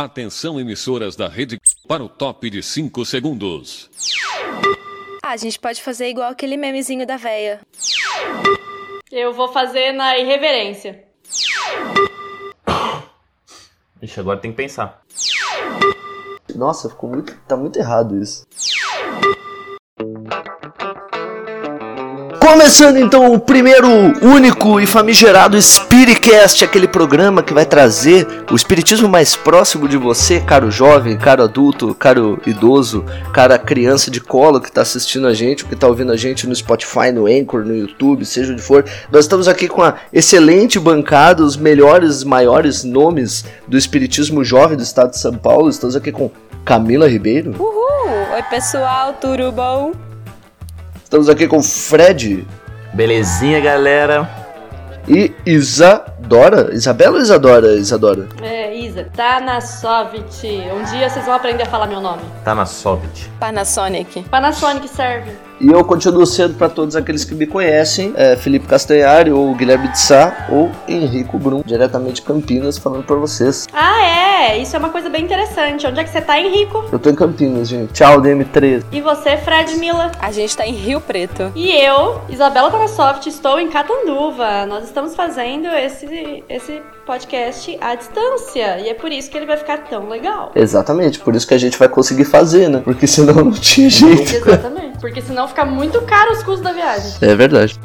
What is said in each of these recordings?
Atenção, emissoras da rede, para o top de 5 segundos. Ah, a gente pode fazer igual aquele memezinho da véia. Eu vou fazer na irreverência. Ixi, agora tem que pensar. Nossa, ficou muito, tá muito errado isso. Começando então o primeiro, único e famigerado Spiritcast, aquele programa que vai trazer o espiritismo mais próximo de você, caro jovem, caro adulto, caro idoso, cara criança de colo que está assistindo a gente, que está ouvindo a gente no Spotify, no Anchor, no YouTube, seja onde for. Nós estamos aqui com a excelente bancada, os melhores, maiores nomes do espiritismo jovem do estado de São Paulo. Estamos aqui com Camila Ribeiro. Uhul! Oi, pessoal, tudo bom? Estamos aqui com Fred. Belezinha, galera? E Isadora. Isabela ou Isadora? Isadora. É, Isa. Tanasovit. Um dia vocês vão aprender a falar meu nome. Tanasovit. Panasonic. Panasonic serve. E eu continuo sendo para todos aqueles que me conhecem, é Felipe Castanhari, ou Guilherme de Sá, ou Henrico Brum, diretamente de Campinas, falando para vocês. Ah, é? Isso é uma coisa bem interessante. Onde é que você tá, Henrico? Eu tô em Campinas, gente. Tchau, DM3. E você, Fred Mila? A gente tá em Rio Preto. E eu, Isabela Tanasoft, estou em Catanduva. Nós estamos fazendo esse, esse podcast à distância. E é por isso que ele vai ficar tão legal. Exatamente, por isso que a gente vai conseguir fazer, né? Porque senão não tinha jeito. Exatamente. Porque senão fica muito caro os custos da viagem. É verdade.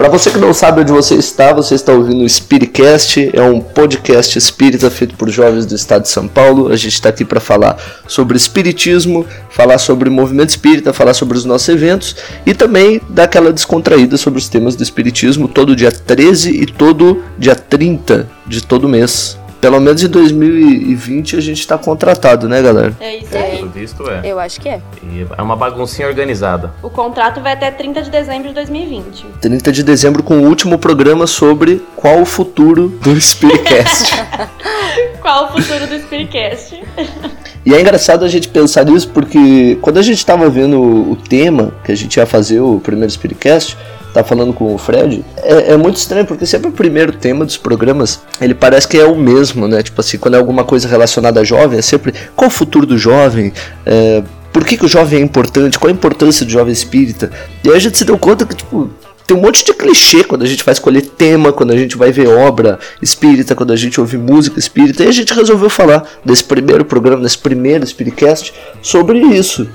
Para você que não sabe onde você está, você está ouvindo o Spiritcast, é um podcast espírita feito por jovens do estado de São Paulo. A gente está aqui para falar sobre espiritismo, falar sobre o movimento espírita, falar sobre os nossos eventos e também dar aquela descontraída sobre os temas do espiritismo todo dia 13 e todo dia 30 de todo mês. Pelo menos em 2020 a gente tá contratado, né, galera? É isso aí. Pelo visto é. Eu acho que é. E é uma baguncinha organizada. O contrato vai até 30 de dezembro de 2020. 30 de dezembro com o último programa sobre qual o futuro do Spiritcast. Qual o futuro do Spiritcast? e é engraçado a gente pensar nisso porque quando a gente tava vendo o tema que a gente ia fazer o primeiro Spiritcast, tá falando com o Fred, é, é, muito estranho, porque sempre o primeiro tema dos programas, ele parece que é o mesmo, né? Tipo assim, quando é alguma coisa relacionada a jovem, é sempre qual o futuro do jovem, é, por que, que o jovem é importante, qual a importância do jovem espírita. E aí a gente se deu conta que, tipo, tem um monte de clichê quando a gente vai escolher tema, quando a gente vai ver obra espírita, quando a gente ouve música espírita, e a gente resolveu falar desse primeiro programa, desse primeiro Spiritcast, sobre isso.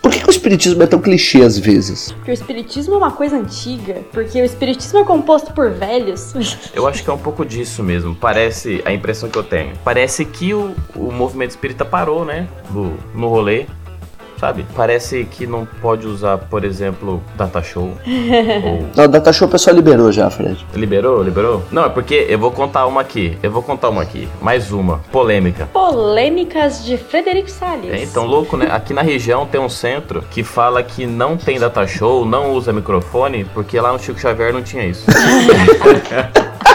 Por que, que, o espiritismo é tão clichê às vezes? Porque o espiritismo é uma coisa antiga. Porque o espiritismo é composto por velhos. Eu acho que é um pouco disso mesmo. Parece, a impressão que eu tenho. Parece que o, o movimento espírita parou, né? No, no rolê sabe? Parece que não pode usar, por exemplo, data show. ou... Não, data show o pessoal liberou já, Fred. Liberou? Liberou? Não, é porque eu vou contar uma aqui. Eu vou contar uma aqui. Mais uma. Polêmica. Polêmicas de Frederico Salles. É, então, louco, né? Aqui na região tem um centro que fala que não tem data show, não usa microfone, porque lá no Chico Xavier não tinha isso.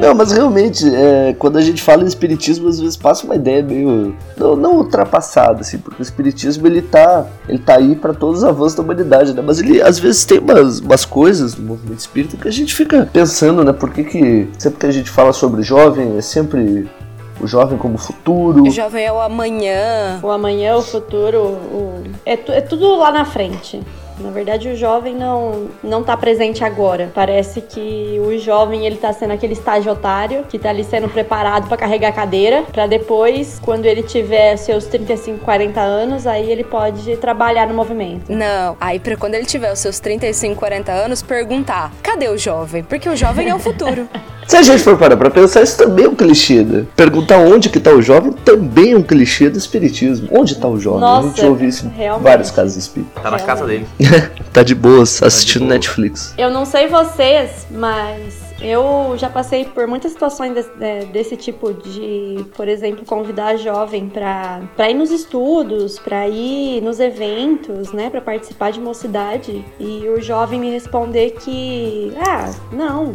Não, mas realmente, é, quando a gente fala em espiritismo, às vezes passa uma ideia meio. Não, não ultrapassada, assim, porque o espiritismo ele tá, ele tá aí para todos os avanços da humanidade, né? Mas ele às vezes tem umas, umas coisas no movimento espírita que a gente fica pensando, né? Por que, que sempre que a gente fala sobre jovem é sempre o jovem como futuro. O jovem é o amanhã. O amanhã, o futuro, o... É, é tudo lá na frente. Na verdade, o jovem não não tá presente agora. Parece que o jovem ele tá sendo aquele estágio otário que tá ali sendo preparado para carregar a cadeira, para depois, quando ele tiver seus 35, 40 anos, aí ele pode trabalhar no movimento. Não, aí para quando ele tiver os seus 35, 40 anos, perguntar: "Cadê o jovem?" Porque o jovem é o futuro. Se a gente for parar pra pensar, isso também é um clichê, né? Perguntar onde que tá o jovem também é um clichê do espiritismo. Onde tá o jovem? Nossa, a gente ouve isso em vários casos espíritas. Tá na casa dele. tá de boas, assistindo boa. Netflix. Eu não sei vocês, mas eu já passei por muitas situações desse, é, desse tipo de, por exemplo, convidar a jovem para ir nos estudos, para ir nos eventos, né, para participar de mocidade e o jovem me responder que, ah, não,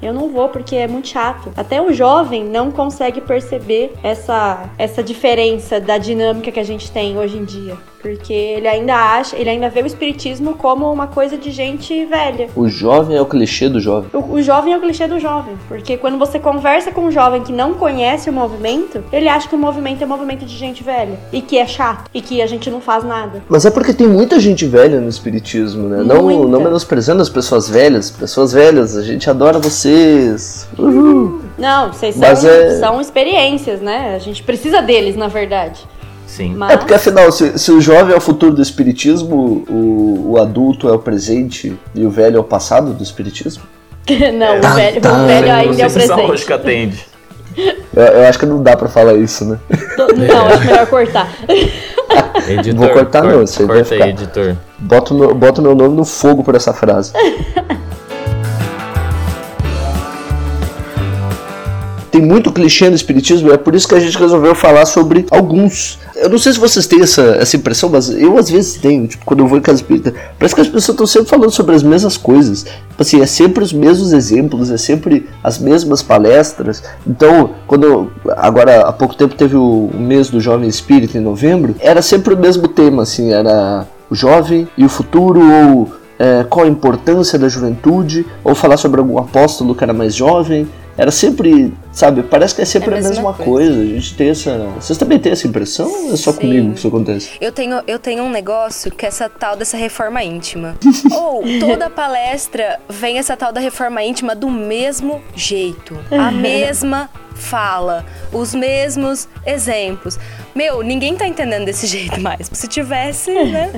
eu não vou porque é muito chato. Até o jovem não consegue perceber essa, essa diferença da dinâmica que a gente tem hoje em dia. Porque ele ainda acha, ele ainda vê o espiritismo como uma coisa de gente velha. O jovem é o clichê do jovem. O, o jovem é o clichê do jovem. Porque quando você conversa com um jovem que não conhece o movimento, ele acha que o movimento é um movimento de gente velha. E que é chato. E que a gente não faz nada. Mas é porque tem muita gente velha no espiritismo, né? Não, Muita. não menosprezando as pessoas velhas. Pessoas velhas, a gente adora vocês. Uhul. Não, vocês são, é- são experiências, né? A gente precisa deles, na verdade. Sim. Mas... É porque afinal, se, se o jovem é o futuro do espiritismo, o, o adulto é o presente e o velho é o passado do espiritismo? não, Tá, o velho, tá. o velho não ainda é o se essa presente. lógica atende. Eu, eu acho que não dá pra falar isso, né? Não, acho melhor cortar. Editor, Vou cortar cor- não, isso aí vai corta aí, ficar. editor. Bota o meu, meu nome no fogo por essa frase. Tem muito clichê no espiritismo, é por isso que a gente resolveu falar sobre alguns. Eu não sei se vocês têm essa, essa impressão, mas eu às vezes tenho, tipo, quando eu vou em casa espírita, parece que as pessoas estão sempre falando sobre as mesmas coisas. Tipo assim, é sempre os mesmos exemplos, é sempre as mesmas palestras. Então, quando eu- agora há pouco tempo teve o, mês do jovem espírita em novembro, era sempre o mesmo tema, assim, era o jovem e o futuro, ou é, qual a importância da juventude, ou falar sobre algum apóstolo que era mais jovem. Era sempre, sabe, parece que é sempre É a a mesma mesma coisa. coisa. A gente tem essa. Vocês também têm essa impressão ou é só Sim. comigo que isso acontece? Eu tenho, eu tenho um negócio que é essa tal dessa reforma íntima. Ou toda palestra vem essa tal da reforma íntima do mesmo jeito. A mesma fala, os mesmos exemplos. Meu, ninguém tá entendendo desse jeito mais. Se tivesse, né?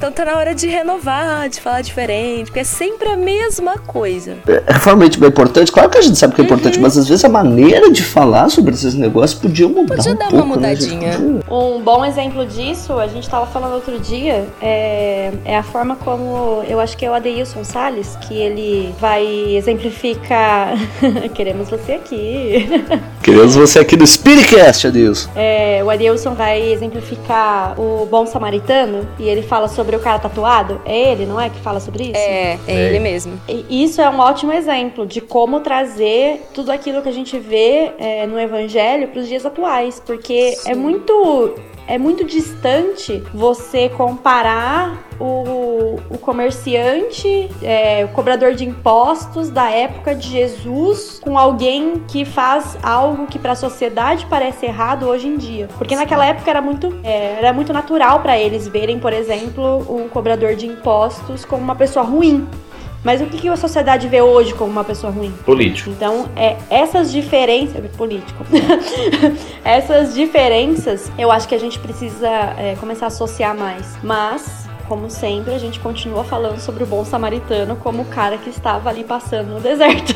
Então tá na hora de renovar, de falar diferente, porque é sempre a mesma coisa. É realmente bem importante. Claro que a gente sabe que é importante, mas às vezes a maneira de falar sobre esses negócios podia mudar. Podia um dar uma pouco, né, gente? mudadinha. Podia- Um bom exemplo disso, a gente tava falando outro dia, é, é a forma como eu acho que é o Adeilson Salles, que ele vai exemplificar. Queremos você aqui. Queremos você aqui no Spiritcast, Adilson. É, o Adeilson vai exemplificar o bom samaritano e ele fala sobre o cara tatuado. É ele, não é? Que fala sobre isso? É, é É. ele mesmo. E Isso é um ótimo exemplo de como trazer tudo aquilo que a gente vê é, no Evangelho para os dias atuais, porque é muito é muito distante você comparar o, o comerciante, é, o cobrador de impostos da época de Jesus com alguém que faz algo que para a sociedade parece errado hoje em dia. Porque naquela época era muito, é, era muito natural para eles verem, por exemplo, um cobrador de impostos como uma pessoa ruim. Mas o que, que a sociedade vê hoje como uma pessoa ruim? Político. Então, é, essas diferenças. Político. essas diferenças eu acho que a gente precisa é, começar a associar mais. Mas, como sempre, a gente continua falando sobre o bom samaritano como o cara que estava ali passando no deserto.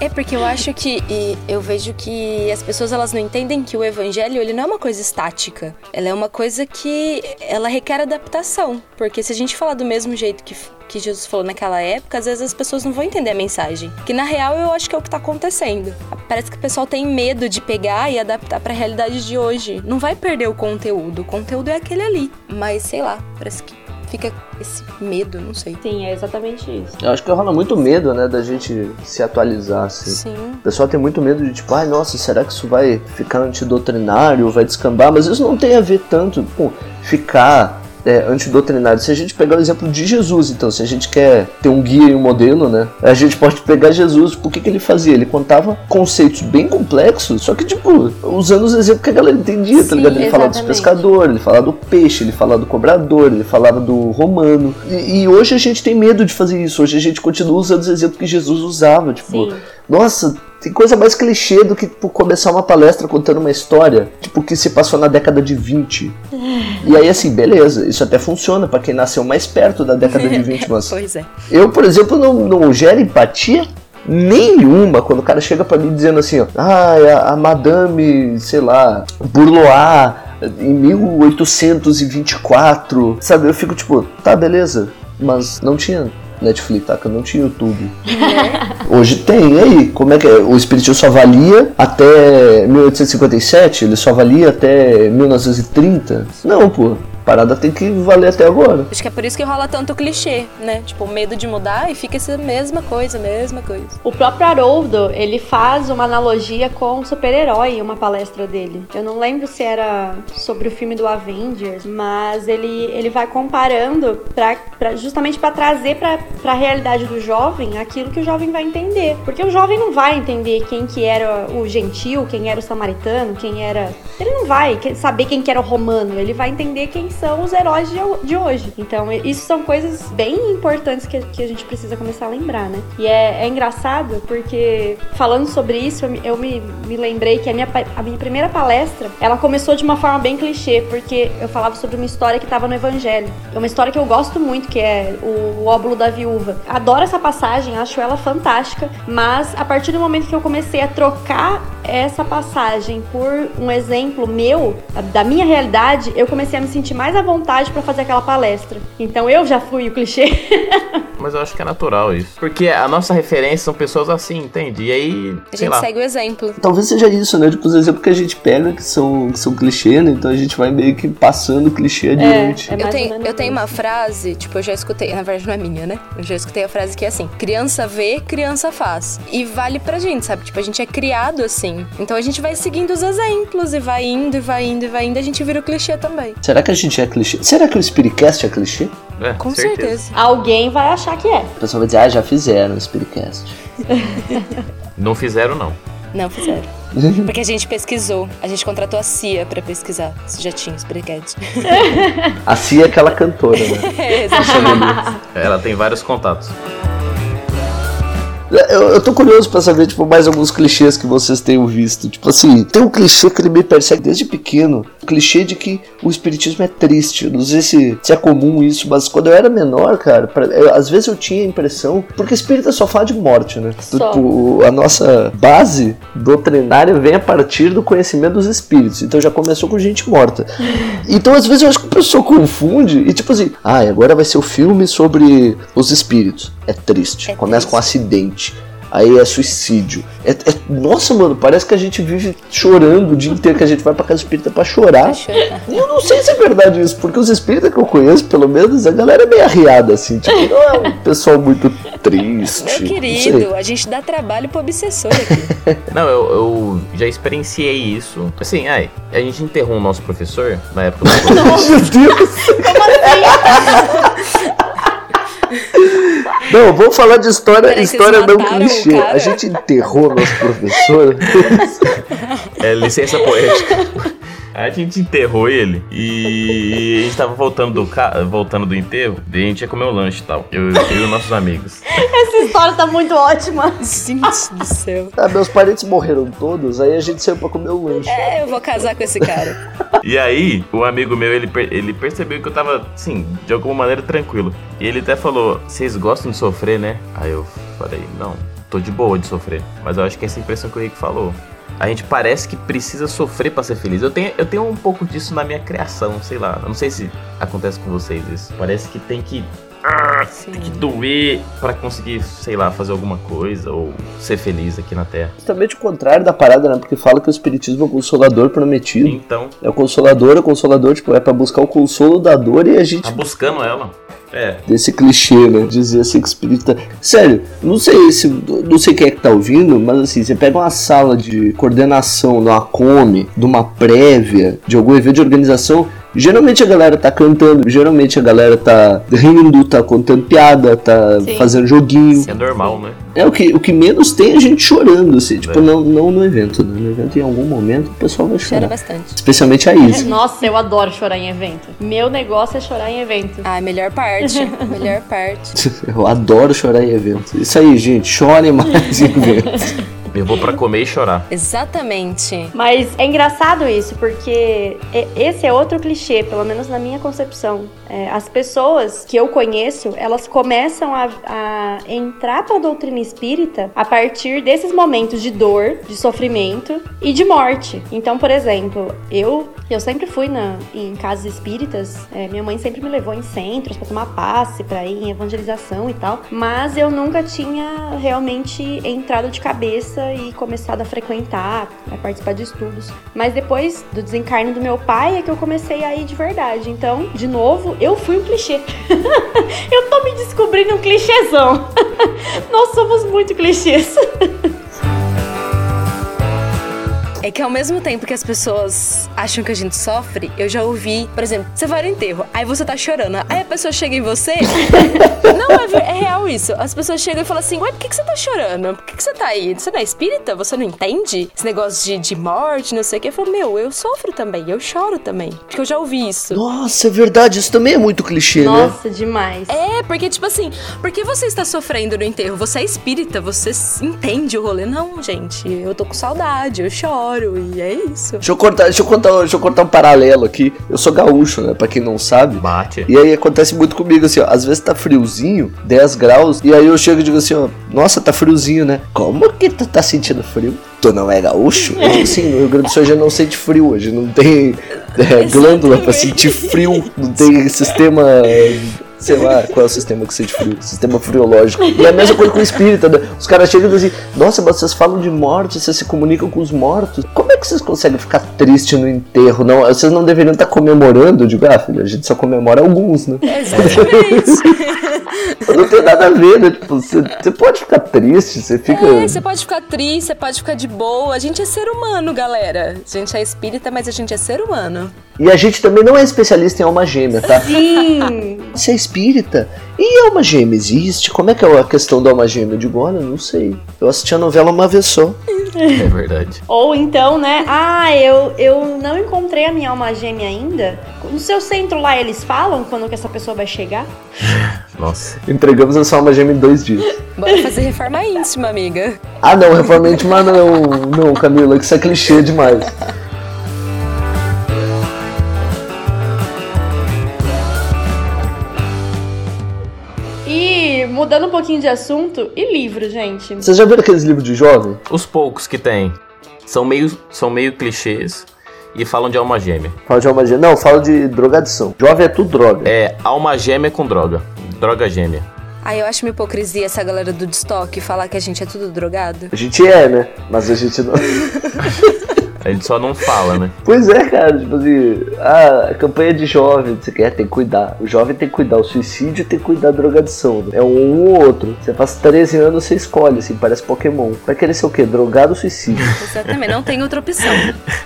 É porque eu acho que e eu vejo que as pessoas elas não entendem que o evangelho ele não é uma coisa estática. Ela é uma coisa que ela requer adaptação, porque se a gente falar do mesmo jeito que que Jesus falou naquela época, às vezes as pessoas não vão entender a mensagem. Que na real eu acho que é o que tá acontecendo. Parece que o pessoal tem medo de pegar e adaptar pra realidade de hoje. Não vai perder o conteúdo, o conteúdo é aquele ali. Mas sei lá, parece que fica esse medo, não sei. Sim, é exatamente isso. Eu acho que rola muito medo, né, da gente se atualizar, assim. Sim. O pessoal tem muito medo de tipo, ai nossa, será que isso vai ficar antidoutrinário, vai descambar? Mas isso não tem a ver tanto com ficar é, antidoutrinário. Se a gente pegar o exemplo de Jesus, então, se a gente quer ter um guia e um modelo, né? A gente pode pegar Jesus, por que, que ele fazia? Ele contava conceitos bem complexos, só que, tipo, usando os exemplos que a galera entendia, tá Sim, ligado? Ele falava dos pescadores, ele falava do peixe, ele falava do cobrador, ele falava do romano. E, e hoje a gente tem medo de fazer isso. Hoje a gente continua usando os exemplos que Jesus usava, tipo, Sim. nossa, tem coisa mais clichê do que tipo, começar uma palestra contando uma história, tipo, que se passou na década de 20. E aí, assim, beleza, isso até funciona pra quem nasceu mais perto da década de 20, mas Pois é. eu, por exemplo, não, não gero empatia nenhuma quando o cara chega pra mim dizendo assim, ó, ah, a, a Madame, sei lá, Bourlois, em 1824, sabe? Eu fico tipo, tá, beleza, mas não tinha Netflix, tá? Que não tinha YouTube. Hoje tem, e aí? Como é que é? O Espiritismo só valia até 1857? Ele só valia até 1930? Não, pô. Parada tem que valer até agora. Acho que é por isso que rola tanto clichê, né? Tipo, o medo de mudar e fica essa mesma coisa, mesma coisa. O próprio Haroldo, ele faz uma analogia com o super-herói em uma palestra dele. Eu não lembro se era sobre o filme do Avengers, mas ele, ele vai comparando pra, pra justamente para trazer pra, pra realidade do jovem aquilo que o jovem vai entender. Porque o jovem não vai entender quem que era o gentil, quem era o samaritano, quem era... Ele não vai saber quem que era o romano, ele vai entender quem são os heróis de, hoje. Então, isso são coisas bem importantes que, que a gente precisa começar a lembrar, né? E é, é engraçado porque, falando sobre isso, eu, me, me, lembrei que a minha, a minha primeira palestra, ela começou de uma forma bem clichê, porque eu falava sobre uma história que estava no Evangelho. É uma história que eu gosto muito, que é o, o óbulo da viúva. Adoro essa passagem, acho ela fantástica, mas a partir do momento que eu comecei a trocar essa passagem por um exemplo meu, da minha realidade, eu comecei a me sentir mais à vontade para fazer aquela palestra. Então eu já fui o clichê. Mas eu acho que é natural isso. Porque a nossa referência são pessoas assim, entende? E aí. A gente lá. segue o exemplo. Talvez seja isso, né? Tipo, os exemplos que a gente pega que são, que são clichê, né? Então a gente vai meio que passando clichê adiante. É, é eu tenho, eu tenho uma frase, tipo, eu já escutei, na verdade não é minha, né? Eu já escutei a frase que é assim: criança vê, criança faz. E vale pra gente, sabe? Tipo, a gente é criado assim. Então a gente vai seguindo os exemplos e vai indo, e vai indo, e vai indo, a gente vira o clichê também. Será que a gente é clichê? Será que o Spiritcast é clichê? É, Com certeza. certeza. Alguém vai achar que é. O pessoal vai dizer, ah, já fizeram o Spiritcast. Não fizeram, não. Não fizeram. Porque a gente pesquisou. A gente contratou a CIA pra pesquisar se já tinha os. A Cia é aquela cantora, né? É, exatamente. Ela tem vários contatos. Eu, eu tô curioso pra saber, tipo, mais alguns clichês que vocês tenham visto. Tipo assim, tem um clichê que ele me persegue desde pequeno. O clichê de que o espiritismo é triste. Eu não sei se, se é comum isso, mas quando eu era menor, cara, pra- eu- às vezes eu tinha a impressão. Porque espírita só fala de morte, né? Só. Tipo, a nossa base doutrinária vem a partir do conhecimento dos espíritos. Então já começou com gente morta. Então às vezes eu acho que a pessoa confunde e tipo assim, ah, agora vai ser o filme sobre os espíritos. É triste. É Começa triste. com acidente. Aí é suicídio. É, é- nossa, mano, parece que a gente vive chorando o dia inteiro, que a gente vai pra casa espírita pra chorar. E eu não sei se é verdade isso, porque os espíritas que eu conheço, pelo menos, a galera é meio arriada, assim. Tipo, não é um pessoal muito triste. Meu querido, a gente dá trabalho pro obsessor aqui. Não, eu, eu já experienciei isso. Assim, ai, a gente enterrou o nosso professor na época do. Meu Deus! Não, vamos falar de história, Peraí, história não clichê. A gente enterrou nosso professor. É licença poética. A gente enterrou ele e a gente tava voltando do, ca... voltando do enterro e a gente ia comer o lanche e tal. Eu, eu e os nossos amigos. Essa história tá muito ótima. Gente do céu. Ah, meus parentes morreram todos, aí a gente saiu pra comer o lanche. É, eu vou casar com esse cara. E aí, o amigo meu, ele, per- ele percebeu que eu tava, assim, de alguma maneira tranquilo. E ele até falou: Vocês gostam de sofrer, né? Aí eu falei: Não, tô de boa de sofrer. Mas eu acho que essa é a impressão que o Rick falou. A gente parece que precisa sofrer pra ser feliz. Eu tenho, eu tenho um pouco disso na minha criação, sei lá. Eu não sei se acontece com vocês isso. Parece que tem que Sim. tem que doer pra conseguir, sei lá, fazer alguma coisa ou ser feliz aqui na Terra. Justamente o contrário da parada, né? Porque fala que o espiritismo é o consolador prometido. Então, É o consolador, o consolador, tipo, é pra buscar o consolo da dor e a gente tá buscando ela. É, desse clichê, né? Dizer assim que o espírito tá... Sério, não sei se. Não sei quem é que tá ouvindo, mas assim, você pega uma sala de coordenação numa come, de uma prévia, de algum evento de organização. Geralmente a galera tá cantando, geralmente a galera tá rindo, tá contando piada, tá Sim. fazendo joguinho. é normal, né? É o que, o que menos tem é gente chorando, assim, tipo, É. não, não no evento, né? No evento, em algum momento, o pessoal vai Chora chorar. bastante. Especialmente a Izzy. Nossa, eu adoro chorar em evento. Meu negócio é chorar em evento. Ah, melhor parte. melhor parte. Eu adoro chorar em evento. Isso aí, gente, chorem mais em evento. Eu vou pra comer e chorar. Exatamente. Mas é engraçado isso, porque esse é outro clichê, pelo menos na minha concepção. É, as pessoas que eu conheço, elas começam a, a entrar para a doutrina espírita a partir desses momentos de dor, de sofrimento e de morte. Então, por exemplo, eu eu sempre fui na, em casas espíritas, é, minha mãe sempre me levou em centros para tomar passe, para ir em evangelização e tal, mas eu nunca tinha realmente entrado de cabeça e começado a frequentar, a participar de estudos. Mas depois do desencarne do meu pai é que eu comecei a ir de verdade. Então, de novo, eu fui um clichê. eu tô me descobrindo um clichêzão. Nós somos muito clichês. É que ao mesmo tempo que as pessoas acham que a gente sofre, eu já ouvi, por exemplo, você vai no enterro, aí você tá chorando, aí a pessoa chega em você. não, é, é, real isso. As pessoas chegam e falam assim: Ué, por que, que você tá chorando? Por que, que você tá aí? Você não é espírita? Você não entende? Esse negócio de, de morte, não sei o que. Eu falo, meu, eu sofro também, eu choro também. Porque eu já ouvi isso. Nossa, é verdade, isso também é muito clichê, Nossa, né? Nossa, demais. É, porque, tipo assim, por que você está sofrendo no enterro? Você é espírita, você entende o rolê. Não, gente, eu tô com saudade, eu choro e é isso. Deixa eu cortar, deixa eu contar, deixa eu cortar um paralelo aqui. Eu sou gaúcho, né? Pra quem não sabe. Bate. E aí acontece muito comigo assim, ó. Às vezes tá friozinho, 10 graus, e aí eu chego e digo assim, ó, nossa, tá friozinho, né? Como que tu tá sentindo frio? Tu não é gaúcho? Eu digo assim, no Rio Grande do Sul gente não sente frio, a gente não tem é, glândula pra sentir frio, não tem sistema sei lá qual é o sistema que sente frio, sistema friológico. E é a mesma coisa com o espírita, né? Os caras chegam e dizem, nossa, mas vocês falam de morte, vocês se comunicam com os mortos. Como é que vocês conseguem ficar triste no enterro? Não, vocês não deveriam estar comemorando? Eu digo, ah, filho, a gente só comemora alguns, né? Exatamente. não tem nada a ver, né? Tipo, você, você pode ficar triste, você fica. É, você pode ficar triste, você pode ficar de boa. A gente é ser humano, galera. A gente é espírita, mas a gente é ser humano. E a gente também não é especialista em alma gêmea, tá? Sim! Você é espírita? E alma gêmea existe? Como é que é a questão da alma gêmea? Eu digo, olha, não sei. Eu assisti a novela uma vez só. É verdade. Ou então, né? Ah, eu, eu não encontrei a minha alma gêmea ainda. No seu centro lá, eles falam quando que essa pessoa vai chegar? Nossa. Entregamos a sua alma gêmea em dois dias. Bora fazer reforma íntima, amiga. Ah, não, reforma íntima não. Não, Camila, que isso é clichê demais. Mudando um pouquinho de assunto, e livro, gente? Vocês já viram aqueles livros de jovem? Os poucos que tem são meio, são meio clichês e falam de alma gêmea. Fala de alma gêmea. Não, fala de drogadição. Jovem é tudo droga. É alma gêmea com droga. Droga gêmea. Aí eu acho uma hipocrisia essa galera do estoque falar que a gente é tudo drogado. A gente é, né? Mas a gente não. A gente só não fala, né? Pois é, cara, tipo assim, a campanha de jovem, você quer, tem que cuidar. O jovem tem que cuidar, o suicídio tem que cuidar da drogadição. Né? É um ou outro. Você faz 13 anos, você escolhe, assim, parece Pokémon. Vai querer ser o quê? Drogado ou suicídio? Exatamente, não tem outra opção.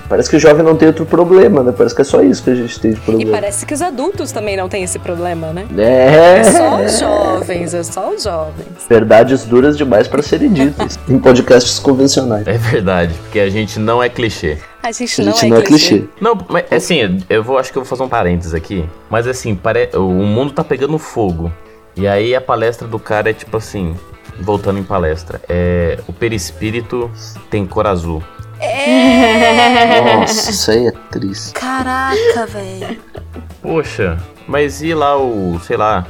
parece que o jovem não tem outro problema, né? Parece que é só isso que a gente tem de E problema. parece que os adultos também não têm esse problema, né? É, É só os jovens, é só os jovens. verdades duras demais para serem ditas em podcasts convencionais. É verdade, porque a gente não é clichê. A gente, A não, gente é não é clichê. clichê. Não, mas assim, eu vou acho que eu vou fazer um parênteses aqui. Mas assim, pare... o mundo tá pegando fogo. E aí a palestra do cara é tipo assim, voltando em palestra, é o perispírito tem cor azul. Nossa, isso aí é triste. Caraca, velho. Poxa, mas e lá o, sei lá,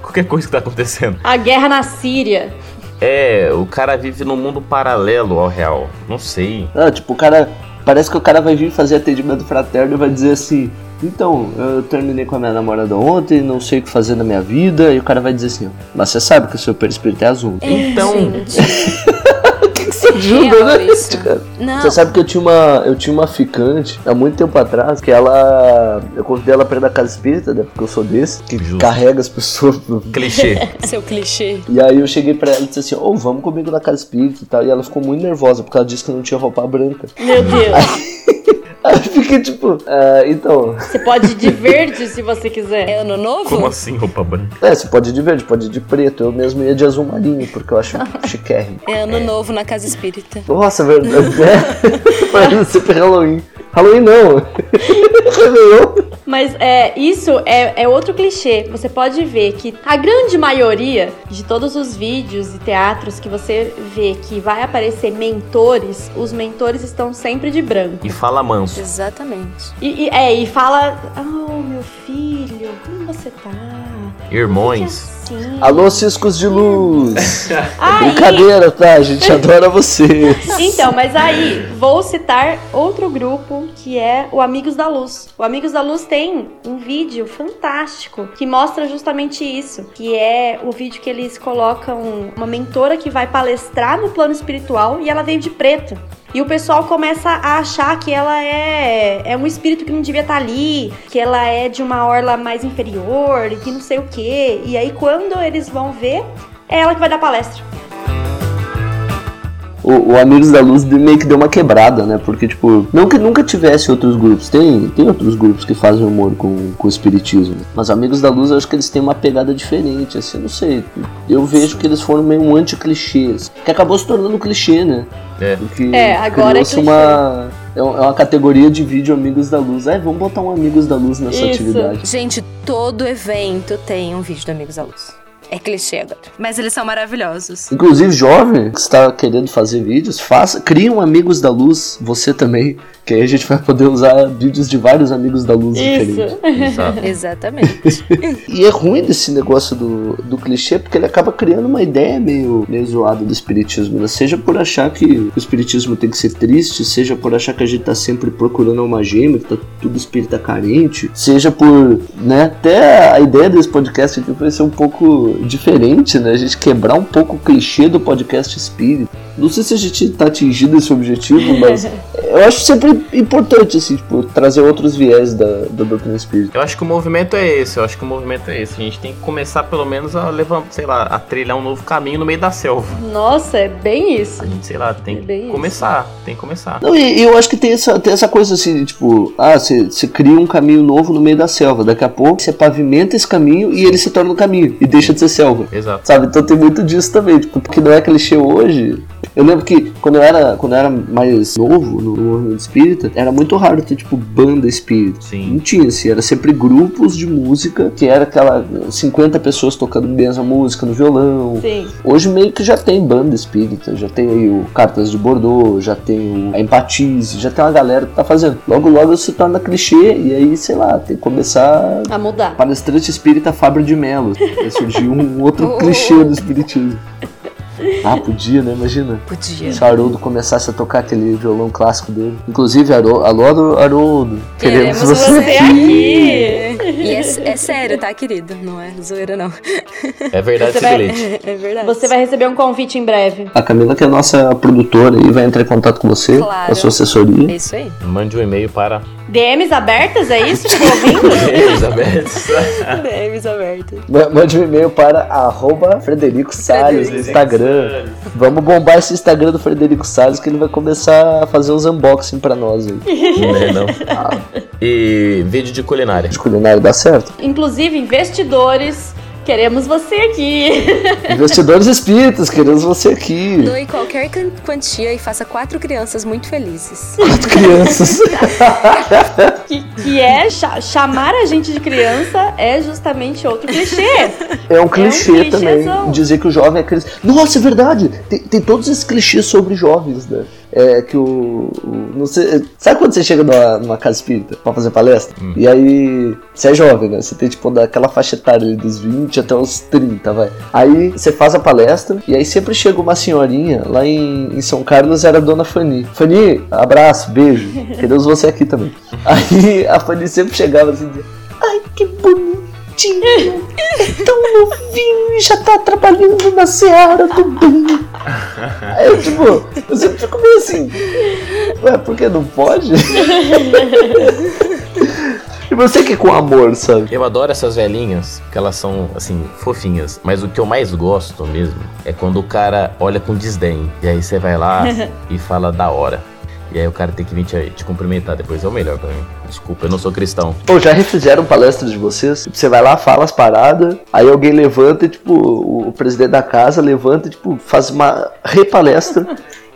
qualquer coisa que tá acontecendo? A guerra na Síria. É, o cara vive num mundo paralelo ao real. Não sei. Ah, tipo, o cara. Parece que o cara vai vir fazer atendimento fraterno e vai dizer assim. Então, eu terminei com a minha namorada ontem, não sei o que fazer na minha vida. E o cara vai dizer assim: Mas você sabe que o seu perispírito é azul. Então, Você ajuda, né? isso. cara? Não, Você sabe que eu tinha uma eu tinha uma ficante há muito tempo atrás que ela eu convidei ela pra ir na casa espírita, né? Porque eu sou desse que Justo. carrega as pessoas. pro- clichê. seu clichê. E aí eu cheguei pra ela e disse assim: "Ô, vamos comigo na casa espírita e tal". E ela ficou muito nervosa porque ela disse que não tinha roupa branca. Meu Deus. Aí eu fiquei tipo, ah, então, Você pode ir de verde se você quiser. É ano novo? Como assim, roupa branca? é, você pode ir de verde, pode ir de preto. Eu mesmo ia de azul marinho porque eu acho chiquérrimo. É ano novo na casa espírita. Nossa, verdade. É. Parece sempre Halloween. Halloween não. Réveillon. Mas é, isso é, é outro clichê. Você pode ver que a grande maioria de todos os vídeos e teatros que você vê que vai aparecer mentores, os mentores estão sempre de branco. E fala manso. Exatamente. E, e- é, e fala, oh meu filho, como você tá? Irmões. Sim. Alô, ciscos de luz! Aí, Brincadeira, tá? A gente adora vocês. Então, mas aí, vou citar outro grupo que é o Amigos da Luz. O Amigos da Luz tem um vídeo fantástico que mostra justamente isso, que é o vídeo que eles colocam uma mentora que vai palestrar no plano espiritual e ela veio de preto. E o pessoal começa a achar que ela é, é um espírito que não devia estar ali, que ela é de uma orla mais inferior, e que não sei o quê. E aí, quando eles vão ver, é ela que vai dar palestra. O, o Amigos da Luz meio que deu uma quebrada, né? Porque, tipo, não que nunca tivesse outros grupos. Tem, tem outros grupos que fazem humor com, com o espiritismo. Mas Amigos da Luz, eu acho que eles têm uma pegada diferente, assim, não sei. Eu vejo que eles foram meio um anti-clichês. Que acabou se tornando clichê, né? É. Porque É, agora é criou-se uma... É é uma categoria de vídeo Amigos da Luz. É, vamos botar um Amigos da Luz nessa Isso. atividade. Gente, todo evento tem um vídeo do Amigos da Luz. É clichê agora. Mas eles são maravilhosos. Inclusive, jovem que está querendo fazer vídeos, faça, crie um Amigos da Luz, você também, que aí a gente vai poder usar vídeos de vários Amigos da Luz diferentes. Isso. Exato. Exatamente. E é ruim desse negócio do, do clichê, porque ele acaba criando uma ideia meio, meio zoada do espiritismo, né? Seja por achar que o espiritismo tem que ser triste, seja por achar que a gente tá sempre procurando uma gêmea, que tá tudo espírita carente, seja por, né, até a ideia desse podcast aqui vai ser um pouco diferente, né? A gente quebrar um pouco o clichê do podcast espírita. Não sei se a gente tá atingindo esse objetivo, mas eu acho sempre importante, assim, tipo, trazer outros viés da, da doutrina espírita. Eu acho que o movimento é esse, eu acho que o movimento é esse. A gente tem que começar pelo menos a levantar, sei lá, a trilhar um novo caminho no meio da selva. Nossa, é bem isso. A gente, sei lá, tem É que isso. começar, tem que começar. Não, e, e eu acho que tem essa, tem essa coisa assim, de, tipo, ah, você você cria um caminho novo no meio da selva, daqui a pouco você pavimenta esse caminho e ele se torna um caminho, e deixa de ser selva. Exato. Sabe? Então tem muito disso também, tipo, porque não é clichê hoje. Eu lembro que quando eu era, quando eu era mais novo no movimento espírita, era muito raro ter, tipo, banda espírita. Sim. Não tinha, assim, era sempre grupos de música, que era aquela 50 pessoas tocando mesma música no violão, Sim. Hoje meio que já tem banda espírita, já tem aí o Cartas de Bordeaux, já tem o a Empatize, já tem uma galera que tá fazendo. Logo, logo se torna clichê e aí, sei lá, tem que começar A mudar. palestrante espírita Fábio de Mello. Vai surgir um outro clichê do espiritismo. Ah, podia, né? Imagina. Podia. Se o Haroldo começasse a tocar aquele violão clássico dele. Inclusive, Haroldo, alô, Haroldo. Queremos, Queremos você. Você aqui. E é, é sério, tá, querido? Não é zoeira, não. É verdade Você vai-. É verdade. Você vai receber um convite em breve. A Camila, que é a nossa produtora, aí vai entrar em contato com você, Claro. com a sua assessoria. É isso aí. Mande um e-mail para DMs abertas, é isso que eu tô ouvindo? DMs abertas. Ma- Mande um e-mail para arroba Frederico Salles no Instagram. Vamos bombar esse Instagram do Frederico Salles que ele vai começar a fazer uns unboxing pra nós aí. Né, não. E vídeo de culinária. De culinária dá certo. Inclusive, investidores, queremos você aqui. Investidores espíritas, queremos você aqui. Doe qualquer quantia e faça quatro crianças muito felizes. Quatro crianças. que, que é cha- chamar a gente de criança é justamente outro clichê. É um clichê também. clichêzão. Dizer que o jovem é criança. Nossa, é verdade. Tem, tem todos esses clichês sobre jovens, né? É que o. o- não sei, sabe quando você chega numa, numa casa espírita pra fazer palestra? E aí. Você é jovem, né? Você tem tipo daquela faixa etária ali dos 20 até os 30, vai. Aí você faz a palestra e aí sempre chega uma senhorinha lá em, em São Carlos, era a dona Fanny. Fanny, abraço, beijo. Queremos você aqui também. Aí a Fanny sempre chegava assim, ai que bonitinho, é tão novinho e já tá trabalhando na seara do bem. Aí eu, tipo, eu sempre fico meio assim, ué, por que não pode? E você que é com amor, sabe? Eu adoro essas velhinhas, que elas são, assim, fofinhas. Mas o que eu mais gosto mesmo é quando o cara olha com desdém. E aí você vai lá e fala da hora. E aí o cara tem que vir te, te cumprimentar depois. É o melhor pra mim. Desculpa, eu não sou cristão. Pô, já refizeram palestras de vocês? Você vai lá, fala as paradas, aí alguém levanta tipo, o, presidente da casa levanta tipo, faz uma repalestra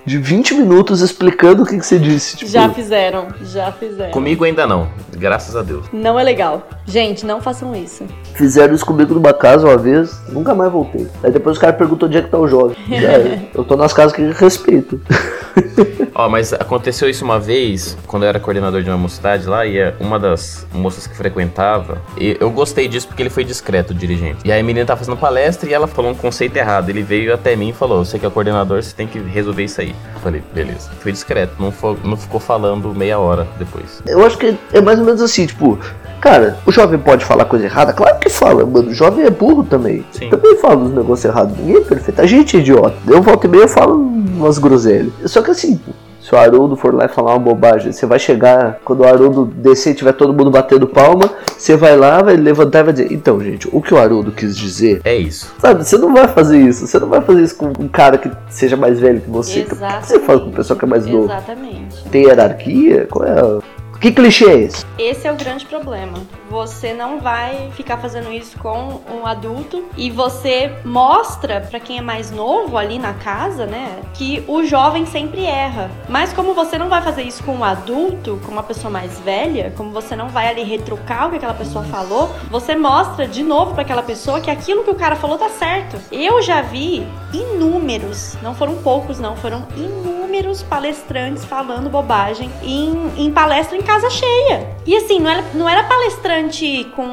de 20 minutos explicando o que, que você disse. Tipo, Já fizeram, já fizeram. Comigo ainda não, graças a Deus. Não é legal. Gente, não façam isso. Fizeram isso comigo numa casa uma vez, nunca mais voltei. Aí depois os caras perguntam onde é que tá o jovem. Já, eu tô nas casas que respeito. Ó, mas aconteceu isso uma vez, quando eu era coordenador de uma mocidade lá, e é uma das moças que frequentava, e eu gostei disso porque ele foi discreto, o dirigente. E aí a menina tava fazendo palestra e ela falou um conceito errado. Ele veio até mim e falou: Você que é coordenador, você tem que resolver isso aí. Eu falei, beleza. Foi discreto, não, foi, não ficou falando meia hora depois. Eu acho que é mais ou menos assim, tipo, cara, o jovem pode falar coisa errada? Claro que fala, mano. O jovem é burro também. Sim. Também fala os negócios errados. Ninguém é perfeito. A gente é idiota. Eu volto e meia falo umas groselhas. Só que assim, se o Haroldo for lá e falar uma bobagem, você vai chegar, quando o Haroldo descer e tiver todo mundo batendo palma, você vai lá, vai levantar e vai dizer, então, gente, o que o Haroldo quis dizer. É isso. Sabe, você não vai fazer isso. Você não vai fazer isso com um cara que seja mais velho que você. Que Você faz com uma pessoa que é mais novo. Exatamente. Tem hierarquia? Qual é a... Que clichê é esse? Esse é o grande problema. Você não vai ficar fazendo isso com um adulto e você mostra para quem é mais novo ali na casa, né, que o jovem sempre erra. Mas como você não vai fazer isso com um adulto, com uma pessoa mais velha, como você não vai ali retrucar o que aquela pessoa falou, você mostra de novo para aquela pessoa que aquilo que o cara falou tá certo. Eu já vi inúmeros, não foram poucos não, foram inúmeros palestrantes falando bobagem em, em palestra em casa cheia. E assim, não era, não era palestrante com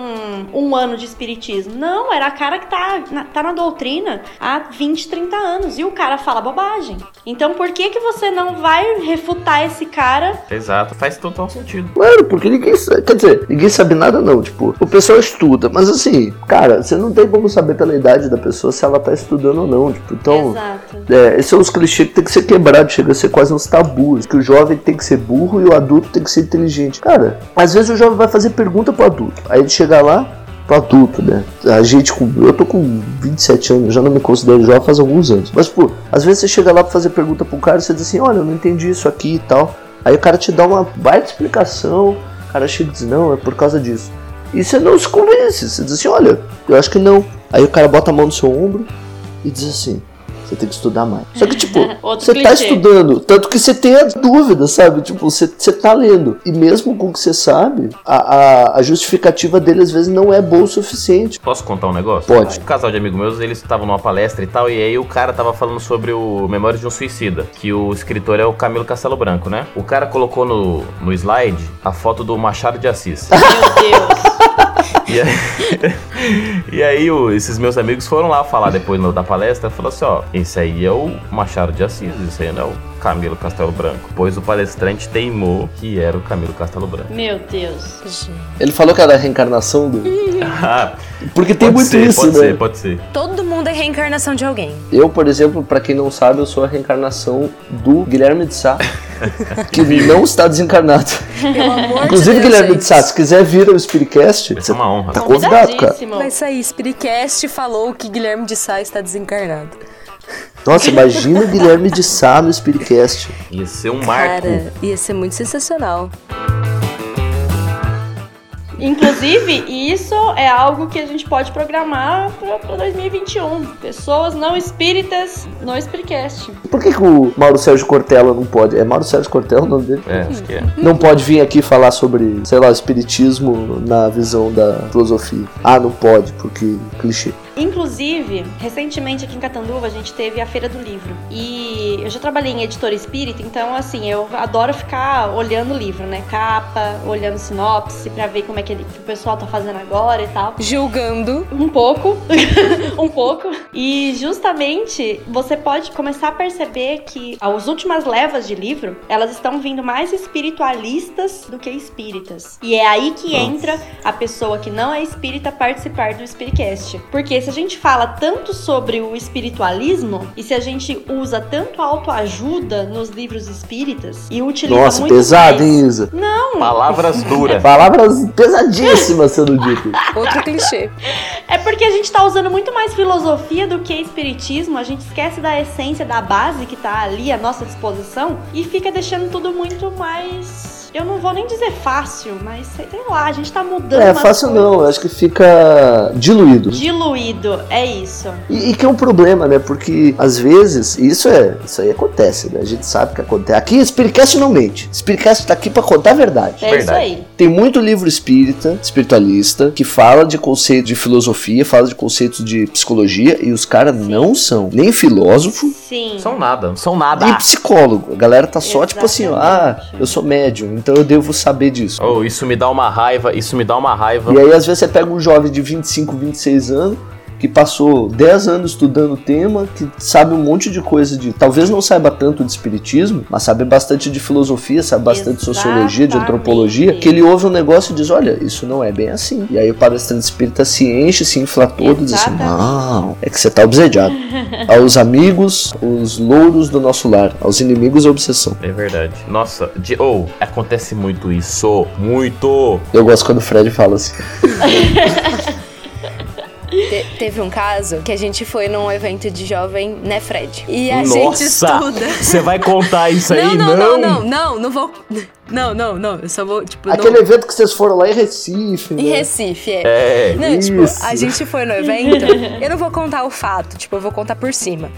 um ano de espiritismo. Não, era a cara que tá na, tá na doutrina há 20, 30 anos. E o cara fala bobagem. Então por que que você não vai refutar esse cara? Exato, faz total sentido. Claro, porque ninguém sabe, quer dizer, ninguém sabe nada não, tipo, o pessoal estuda, mas assim, cara, você não tem como saber pela idade da pessoa se ela tá estudando ou não, tipo, então, Exato. é, esses são os clichês que tem que ser quebrados, chega a ser quase uns tabus, que o jovem tem que ser burro e o adulto tem que ser inteligente. Cara, às vezes o jovem vai fazer pergunta pro adulto, aí ele chega lá, pro adulto, né? A gente com. Eu tô com 27 anos, já não me considero jovem faz alguns anos. Mas, pô, às vezes você chega lá pra fazer pergunta pro cara você diz assim, olha, eu não entendi isso aqui e tal. Aí o cara te dá uma baita explicação, o cara chega e diz, não, é por causa disso. E você não se convence, você diz assim, olha, eu acho que não. Aí o cara bota a mão no seu ombro e diz assim, você tem que estudar mais. Só que, tipo, Outro você tá clichê. estudando, tanto que você tem a dúvida, sabe? Tipo, você, você tá lendo. E mesmo com o que você sabe, a, a, a justificativa dele às vezes não é boa o suficiente. Posso contar um negócio? Pode. Um casal de amigos meus, eles estavam numa palestra e tal, e aí o cara tava falando sobre o Memórias de um Suicida, que o escritor é o Camilo Castelo Branco, né? O cara colocou no, no slide a foto do Machado de Assis. Meu Deus. E aí, e aí o- esses meus amigos foram lá falar depois da palestra, falou assim, ó, esse aí é o Machado de Assis, esse aí não é o Camilo Castelo Branco. Pois o palestrante teimou que era o Camilo Castelo Branco. Meu Deus. Ele falou que era a reencarnação do. Porque tem pode muito ser, isso, pode né? ser, pode ser. Todo mundo é reencarnação de alguém. Eu, por exemplo, pra quem não sabe, eu sou a reencarnação do Guilherme de Sá, que não está desencarnado. Pelo amor Inclusive, de Deus, Guilherme gente. de Sá, se quiser vir ao Spiritcast, Vai ser uma honra. tá convidado, cara. Vai sair, Spiritcast falou que Guilherme de Sá está desencarnado. Nossa, imagina o Guilherme de Sá no Spiritcast. Ia ser um marco. Cara, ia ser muito sensacional. Inclusive, isso é algo que a gente pode programar para 2021. Pessoas não espíritas no Spiritcast. Por que, que o Mauro Sérgio Cortella não pode? É Mauro Sérgio Cortella o nome dele? É, acho que é. Não pode vir aqui falar sobre, sei lá, espiritismo na visão da filosofia. Ah, não pode, porque clichê. Inclusive, recentemente aqui em Catanduva a gente teve a Feira do Livro. E eu já trabalhei em editora espírita, então assim, eu adoro ficar olhando o livro, né? Capa, olhando sinopse pra ver como é que, ele, que o pessoal tá fazendo agora e tal. Julgando. Um pouco, um pouco. E justamente você pode começar a perceber que as últimas levas de livro, elas estão vindo mais espiritualistas do que espíritas. E é aí que entra a pessoa que não é espírita participar do Spiritcast. Porque se a gente fala tanto sobre o espiritualismo e se a gente usa tanto autoajuda nos livros espíritas e utiliza Nossa, muito pesado, mais... hein, Isa? Palavras duras. Palavras pesadíssimas sendo ditas. Outro clichê. É porque a gente tá usando muito mais filosofia do que espiritismo, a gente esquece da essência, da base que tá ali à nossa disposição e fica deixando tudo muito mais. Eu não vou nem dizer fácil, mas sei lá, a gente tá mudando. É, fácil coisas. não, eu acho que fica diluído. Diluído, é isso. E, e que é um problema, né? Porque às vezes, e isso é, isso aí acontece, né? A gente sabe que acontece. Aqui Spiritcast não mente. Spiritcast tá aqui pra contar a verdade. É Verdade. isso aí. Tem muito livro espírita, espiritualista, que fala de conceitos de filosofia, fala de conceitos de psicologia, e os caras não são nem filósofo Sim. São nada, são nada. nem psicólogo. A galera tá só tipo assim, ó, ah, Exatamente. eu sou médium, então eu devo saber disso. Oh, isso me dá uma raiva, isso me dá uma raiva. E aí, às vezes, você pega um jovem de 25, 26 anos que passou 10 anos estudando o tema, que sabe um monte de coisa de. Talvez não saiba tanto de espiritismo, mas sabe bastante de filosofia, sabe bastante de sociologia, de Exatamente. antropologia, que ele ouve um negócio e diz: Olha, isso não é bem assim. E aí o palestrante espírita se enche, se infla todo e diz assim: Exatamente. Não, é que você tá obsediado. aos amigos, os louros do nosso lar, aos inimigos, a obsessão. É verdade. Nossa, de, oh, acontece muito isso. Muito. Eu gosto quando o Fred fala assim. Te- teve um caso que a gente foi num evento de jovem, né, Fred? E a gente Nossa, estuda. você vai contar isso Não, aí? não, não, não, não, não vou. Não, não, não. Eu só vou, tipo, Aquele não. evento que vocês foram lá em Recife, né? Em Recife, é. É. Não, tipo, Isso. a gente foi no evento. Eu não vou contar o fato, tipo, eu vou contar por cima.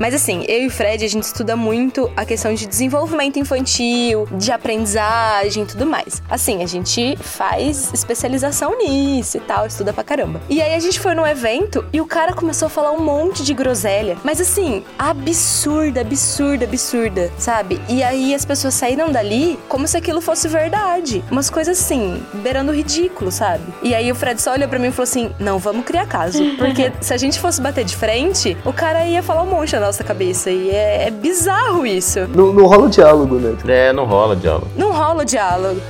Mas assim, eu e o Fred, a gente estuda muito a questão de desenvolvimento infantil, de aprendizagem e tudo mais. Assim, a gente faz especialização nisso e tal, estuda pra caramba. E aí a gente foi no evento e o cara começou a falar um monte de groselha. Mas assim, absurda, absurda, absurda, sabe? E aí as pessoas saíram dali como se aquilo fosse verdade. Umas coisas assim, beirando o ridículo, sabe? E aí o Fred só olhou pra mim e falou assim: não, vamos criar caso. Porque se a gente fosse bater de frente, o cara ia falar um monte na nossa cabeça. E é, é bizarro isso. Não, não rola diálogo, né? É, não rola diálogo. Não rola o diálogo.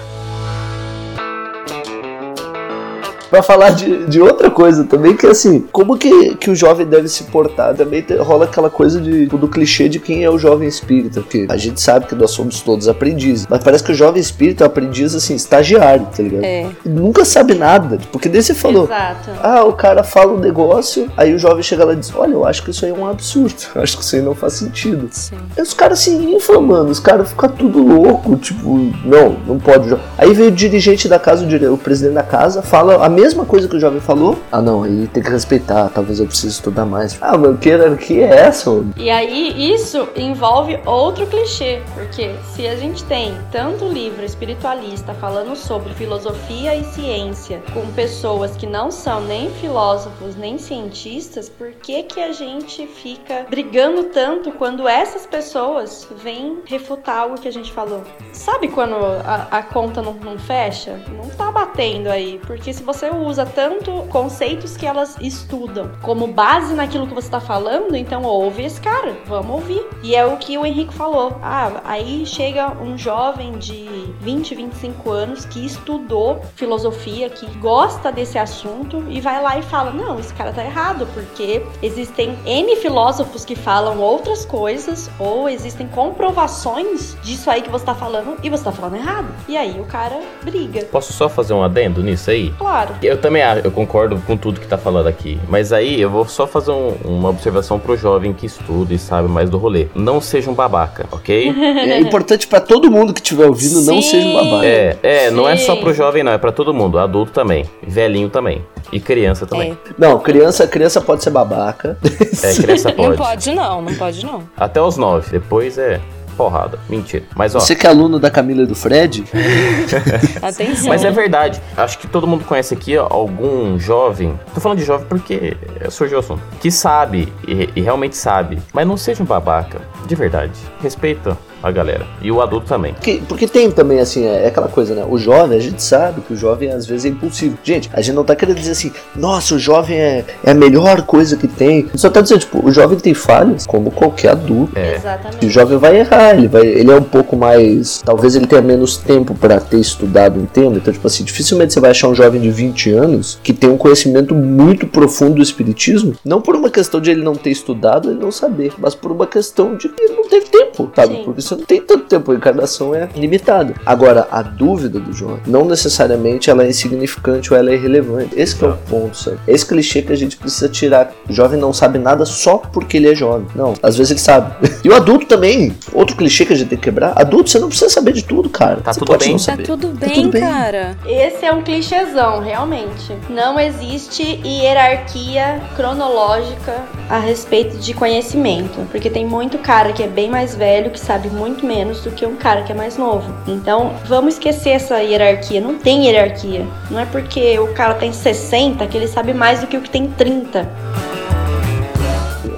Pra falar de, de outra coisa também, que assim, como que, que o jovem deve se portar? Também rola aquela coisa de, do clichê de quem é o jovem espírita, porque a gente sabe que nós somos todos aprendizes, mas parece que o jovem espírita é um aprendiz, assim, estagiário, tá ligado? É. Nunca sabe nada, porque daí você falou, Exato. ah, o cara fala um negócio, aí o jovem chega lá e diz, olha, eu acho que isso aí é um absurdo, eu acho que isso aí não faz sentido. Sim. Aí os caras se inflam, mano. Os caras ficam tudo louco, tipo, não, não pode. Aí veio o dirigente da casa, o presidente da casa, fala a mesma coisa que o jovem falou. Ah, não, aí tem que respeitar, talvez eu precise estudar mais. Ah, mano, que hierarquia é essa, mano? E aí, isso envolve outro clichê, porque se a gente tem tanto livro espiritualista falando sobre filosofia e ciência com pessoas que não são nem filósofos nem cientistas, por que que a gente fica brigando tanto quando essas pessoas vêm refutar algo que a gente falou? Sabe quando a, a conta não, não fecha? Não tá batendo aí, porque se você usa tanto conceitos que elas estudam como base naquilo que você tá falando, então ouve esse cara, vamos ouvir. E é o que o Henrique falou. Ah, aí chega um jovem de 20, 25 anos que estudou filosofia, que gosta desse assunto e vai lá e fala: "Não, esse cara tá errado, porque existem N filósofos que falam outras coisas ou existem comprovações disso aí que você tá falando e você tá falando errado". E aí o cara briga. Posso só fazer um adendo nisso aí? Claro. Eu também acho, eu concordo com tudo que tá falando aqui. Mas aí eu vou só fazer um- uma observação pro jovem que estuda e sabe mais do rolê. Não seja um babaca, ok? É importante pra todo mundo que estiver ouvindo não Sim. seja um babaca. É, é, não é só pro jovem, não, é pra todo mundo. Adulto também, velhinho também. E criança também. Não, criança, criança pode ser babaca. É, criança Não pode. pode, não, não pode, não. Até os nove. Depois é porrada. Mentira. Mas ó. Você que é aluno da Camila e do Fred, Atenção. Mas é verdade. Acho que todo mundo conhece aqui ó, algum jovem. Tô falando de jovem porque surgiu o assunto. Que sabe, e, e realmente sabe. Mas não seja um babaca. De verdade. Respeita a galera. E o adulto também. Porque, porque tem também, assim, é, é aquela coisa, né? O jovem, a gente sabe que o jovem às vezes é impulsivo. Gente, a gente não tá querendo dizer assim, nossa, o jovem é, é a melhor coisa que tem. Só tá dizendo, tipo, o jovem tem falhas, como qualquer adulto. É. E o Exatamente. jovem vai errar, ele, vai, ele é um pouco mais. Talvez ele tenha menos tempo pra ter estudado um tema. Então, tipo assim, dificilmente você vai achar um jovem de 20 anos que tem um conhecimento muito profundo do espiritismo. Não por uma questão de ele não ter estudado, ele não saber, mas por uma questão de que ele não teve tempo, sabe? Sim. Porque Você não tem tanto tempo, a encarnação é limitada. Agora, a dúvida do jovem, não necessariamente ela é insignificante ou ela é irrelevante. Esse que é o ponto, sabe? Esse clichê que a gente precisa tirar. O jovem não sabe nada só porque ele é jovem. Não, às vezes ele sabe. E o adulto também, outro clichê que a gente tem que quebrar. Adulto, você não precisa saber de tudo, cara. Tá você tudo pode bem. não Tá tudo bem, tudo bem. cara. Esse é um clichêzão, realmente. Não existe hierarquia cronológica a respeito de conhecimento, porque tem muito cara que é bem mais velho que sabe muito menos do que um cara que é mais novo. Então, vamos esquecer essa hierarquia. Não tem hierarquia. Não é porque o cara tem 60 que ele sabe mais do que o que tem 30.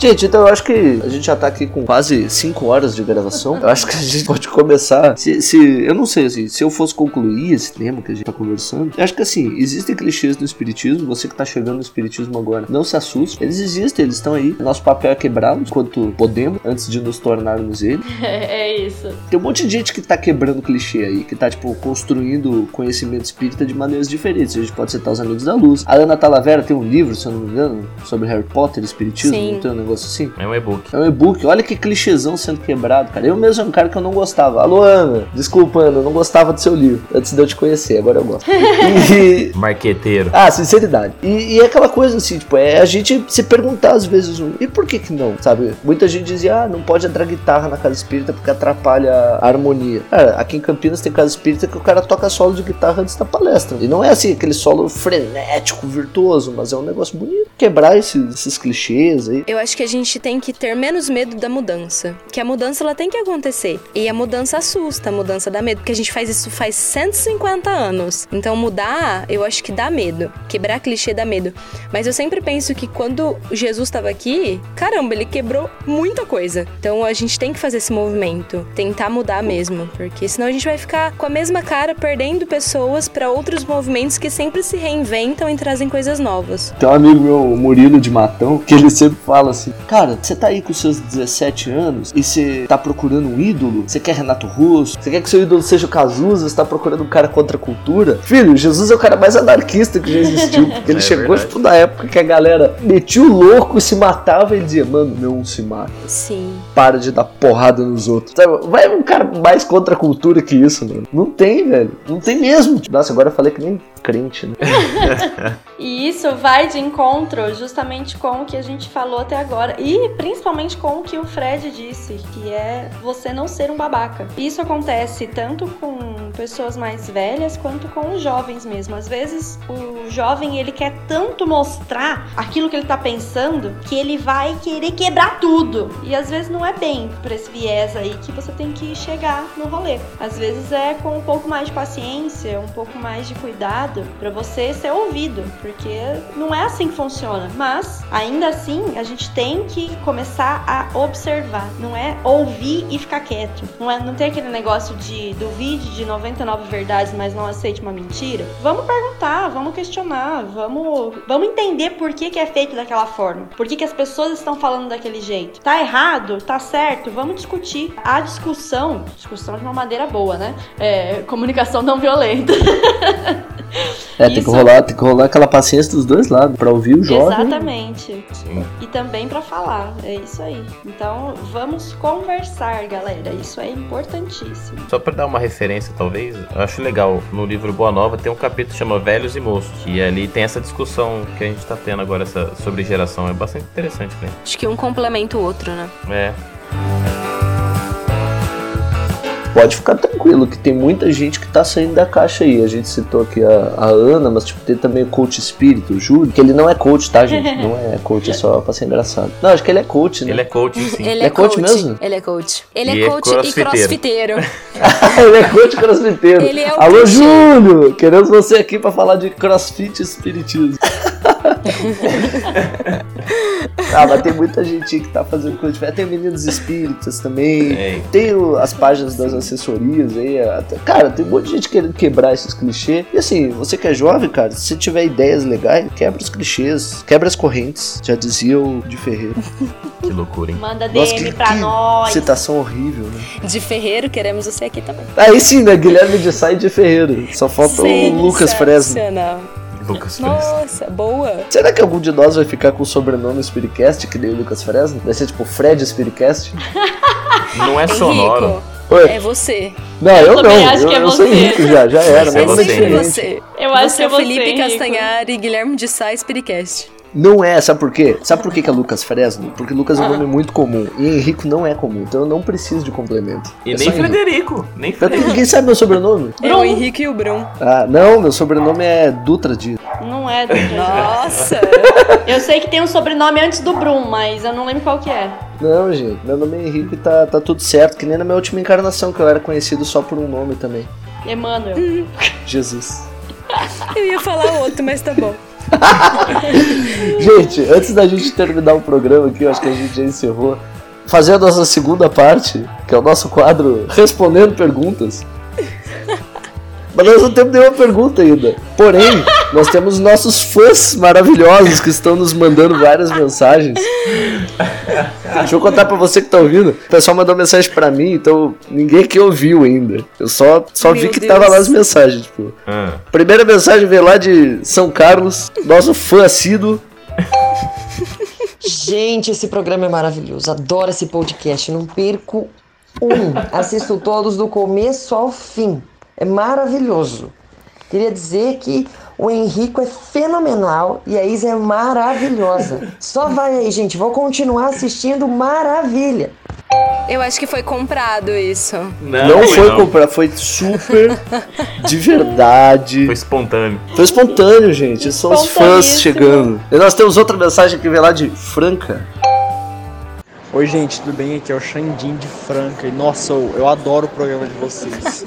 Gente, então eu acho que a gente já tá aqui com quase 5 horas de gravação. Eu acho que a gente pode começar. Se, se- eu não sei assim, se eu fosse concluir esse tema que a gente tá conversando, eu acho que assim, existem clichês no espiritismo. Você que tá chegando no espiritismo agora, não se assuste. Eles existem, eles estão aí. Nosso papel é quebrá-los quanto podemos antes de nos tornarmos eles. É isso. Tem um monte de gente que tá quebrando clichê aí, que tá, tipo, construindo conhecimento espírita de maneiras diferentes. A gente pode citar os Amigos da Luz. A Ana Talavera tem um livro, se eu não me engano, sobre Harry Potter espiritismo. Sim. Não tem um negócio assim? É um e-book. É um e-book, olha que clichêzão sendo quebrado, cara. Eu mesmo era um cara que eu não gostava. Alô, Ana, desculpa, Ana, eu não gostava do seu livro antes de eu te conhecer, agora eu gosto. E. Marqueteiro. Ah, sinceridade. E, e é aquela coisa assim, tipo, é a gente se perguntar às vezes, um, e por que que não, sabe? Muita gente dizia, ah, não pode entrar guitarra na casa espírita porque atrapalha a harmonia. Cara, aqui em Campinas tem casa espírita que o cara toca solo de guitarra antes da palestra. E não é assim, aquele solo frenético, virtuoso, mas é um negócio bonito. Quebrar esses, esses clichês aí. Eu acho que a gente tem que ter menos medo da mudança. Que a mudança ela tem que acontecer. E a mudança assusta, a mudança dá medo. Porque a gente faz isso faz 150 anos. Então mudar, eu acho que dá medo. Quebrar clichê dá medo. Mas eu sempre penso que quando Jesus estava aqui, caramba, ele quebrou muita coisa. Então a gente tem que fazer esse movimento. Tentar mudar mesmo. Porque senão a gente vai ficar com a mesma cara, perdendo pessoas para outros movimentos que sempre se reinventam e trazem coisas novas. Tem um amigo meu, Murilo de Matão, que ele sempre fala assim: Cara, você tá aí com seus 17 anos e você tá procurando um ídolo? Você quer Renato Russo? Você quer que seu ídolo seja o Cazuza? Você tá procurando um cara contra a cultura? Filho, Jesus é o cara mais anarquista que já existiu. Porque ele É chegou verdade. tipo, na época que a galera metia o louco, se matava e ele dizia: Mano, não se mata. Sim. Para de dar porrada nos outros. Sabe? Vai um cara mais contra a cultura que isso, mano. Não tem, velho. Não tem mesmo. Nossa, agora eu falei que nem crente, né? E isso vai de encontro justamente com o que a gente falou até agora e principalmente com o que o Fred disse, que é você não ser um babaca. Isso acontece tanto com pessoas mais velhas quanto com os jovens mesmo. Às vezes o jovem ele quer tanto mostrar aquilo que ele tá pensando que ele vai querer quebrar tudo. E às vezes não é bem por esse viés aí que você tem que chegar no rolê. Às vezes é com um pouco mais de paciência, um pouco mais de cuidado pra você ser ouvido, porque não é assim que funciona. Mas ainda assim, a gente tem que começar a observar, não é ouvir e ficar quieto. Não é não tem aquele negócio de duvide de 99 verdades, mas não aceite uma mentira. Vamos perguntar, vamos questionar, vamos vamos entender por que que é feito daquela forma. Por que que as pessoas estão falando daquele jeito? Tá errado? Tá certo? Vamos discutir. A discussão, discussão de uma maneira boa, né? É, comunicação não violenta. É, tem que, rolar, tem que rolar aquela paciência dos dois lados, pra ouvir o jovem. Exatamente. Sim. E também pra falar. É isso aí. Então, vamos conversar, galera. Isso é importantíssimo. Só pra dar uma referência, talvez, eu acho legal, no livro Boa Nova tem um capítulo que chama Velhos e Moços, que ali tem essa discussão que a gente tá tendo agora essa, sobre geração. É bastante interessante, né? Acho que um complementa o outro, né? É. Pode ficar tranquilo que tem muita gente que tá saindo da caixa aí. A gente citou aqui a, a Ana, mas tipo, tem também o coach espírito, o Júlio, que ele não é coach, tá, gente? Não é coach, é só pra ser engraçado. Não, acho que ele é coach, né? Ele é coach, sim. Ele É coach mesmo? Ele é coach. Ele E é é coach e crossfiteiro. crossfiteiro. ele é coach crossfiteiro. Ele é o Alô. Júlio! Queremos você aqui pra falar de crossfit e espiritismo. ah, mas tem muita gente que tá fazendo coisa diferente. Tem meninos espíritas também. Tem o- as páginas das assessorias aí. até- cara, tem um monte de gente querendo quebrar esses clichês. E assim, você que é jovem, cara, se você tiver ideias legais, quebra os clichês, quebra as correntes. Já dizia o de Ferreira. Que loucura, hein? Manda Nossa, DM que- pra que nós. Citação horrível, né? De Ferreiro, queremos você aqui também. Aí sim, né? Guilherme de Sá e de Ferreira. Só falta o Lucas Fresno. Sensacional. Lucas Fresno. Nossa, boa. Será que algum de nós vai ficar com o sobrenome Spiritcast, que nem o Lucas Fresno? Vai ser tipo Fred Spiritcast? Não é sonoro. Oi. É você. Não, eu, não. também acho eu, que é eu sou você. Henrique já, já era. Mas é meu nome você. você. Eu acho você que é é o você, Felipe Henrico. Castanhari e Guilherme de Sá, Spiritcast. Não é, sabe por quê? Sabe por que, que é Lucas Fresno? Porque Lucas é um nome muito comum. E Henrico não é comum, então eu não preciso de complemento. E É nem. Frederico. Nem Frederico. Ninguém sabe meu sobrenome? É o Henrique e o Brum. Ah, não, meu sobrenome é Dutra Dias. Não é do Nossa! Eu sei que tem um sobrenome antes do Brum, mas eu não lembro qual que é. Não, gente, meu nome é Henrique e tá, tá tudo certo, que nem na minha última encarnação, que eu era conhecido só por um nome também. Emmanuel. Jesus. Eu ia falar outro, mas tá bom. Gente, antes da gente terminar o programa aqui, eu acho que a gente já encerrou. Fazer a nossa segunda parte, que é o nosso quadro Respondendo Perguntas. Mas nós não temos nenhuma pergunta ainda. Porém, nós temos nossos fãs maravilhosos que estão nos mandando várias mensagens. Deixa eu contar pra você que tá ouvindo. O pessoal mandou mensagem pra mim, então ninguém aqui ouviu ainda. Eu só, só vi que Deus. tava lá as mensagens, tipo. Ah, Primeira mensagem veio lá de São Carlos, nosso fã assíduo. Gente, esse programa é maravilhoso. Adoro esse podcast. Não perco um. Assisto todos do começo ao fim. É maravilhoso. Queria dizer que o Henrico é fenomenal e a Isa é maravilhosa. Só vai aí, gente. Vou continuar assistindo. Maravilha. Eu acho que foi comprado isso. não, Não foi não. comprar, foi super de verdade. Foi espontâneo. Foi espontâneo, gente. São os fãs chegando. E nós temos outra mensagem que vem lá de Franca. Oi, gente, tudo bem? Aqui é o Xandim de Franca. E nossa, eu, eu adoro o programa de vocês.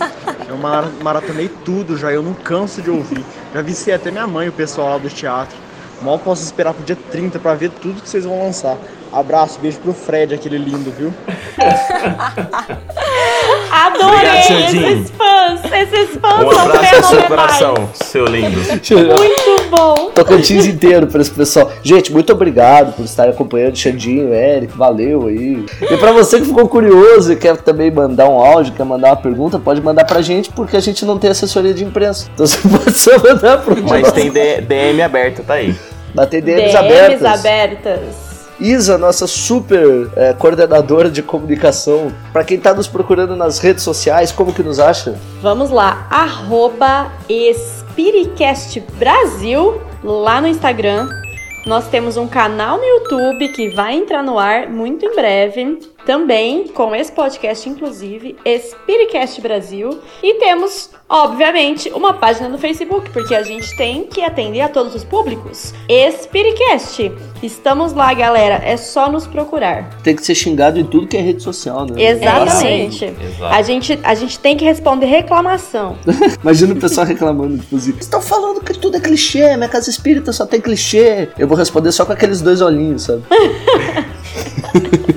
Eu mara- maratonei tudo já, eu não canso de ouvir. Já viciei até minha mãe, o pessoal lá do teatro. Mal posso esperar pro dia 30 pra ver tudo que vocês vão lançar. Abraço, beijo pro Fred, aquele lindo, viu? Adorei Obrigado, esses fãs. Esses fãs Um são abraço no seu coração, seu lindo. Muito bom. Tocantins inteiro pra esse pessoal. Gente, muito obrigado por estar acompanhando Xandinho, Eric, valeu aí. E pra você que ficou curioso e quer também mandar um áudio, quer mandar uma pergunta, pode mandar pra gente, porque a gente não tem assessoria de imprensa. Então você pode só mandar pro Mas tem DM aberto, tá aí. Bater DMs, DMs abertas. abertas. Isa, nossa super eh, coordenadora de comunicação. Pra quem tá nos procurando nas redes sociais, como que nos acha? Vamos lá, arroba Espiricast Brasil, lá no Instagram. Nós temos um canal no YouTube que vai entrar no ar muito em breve. Também com esse podcast, inclusive, Spiritcast Brasil. E temos, obviamente, uma página no Facebook, porque a gente tem que atender a todos os públicos. Spiritcast. Estamos lá, galera. É só nos procurar. Tem que ser xingado em tudo que é rede social, né? Exatamente. Exato. A gente, a gente tem que responder reclamação. Imagina o pessoal reclamando, assim, estão falando que tudo é clichê, minha casa espírita só tem clichê. Eu vou responder só com aqueles dois olhinhos, sabe?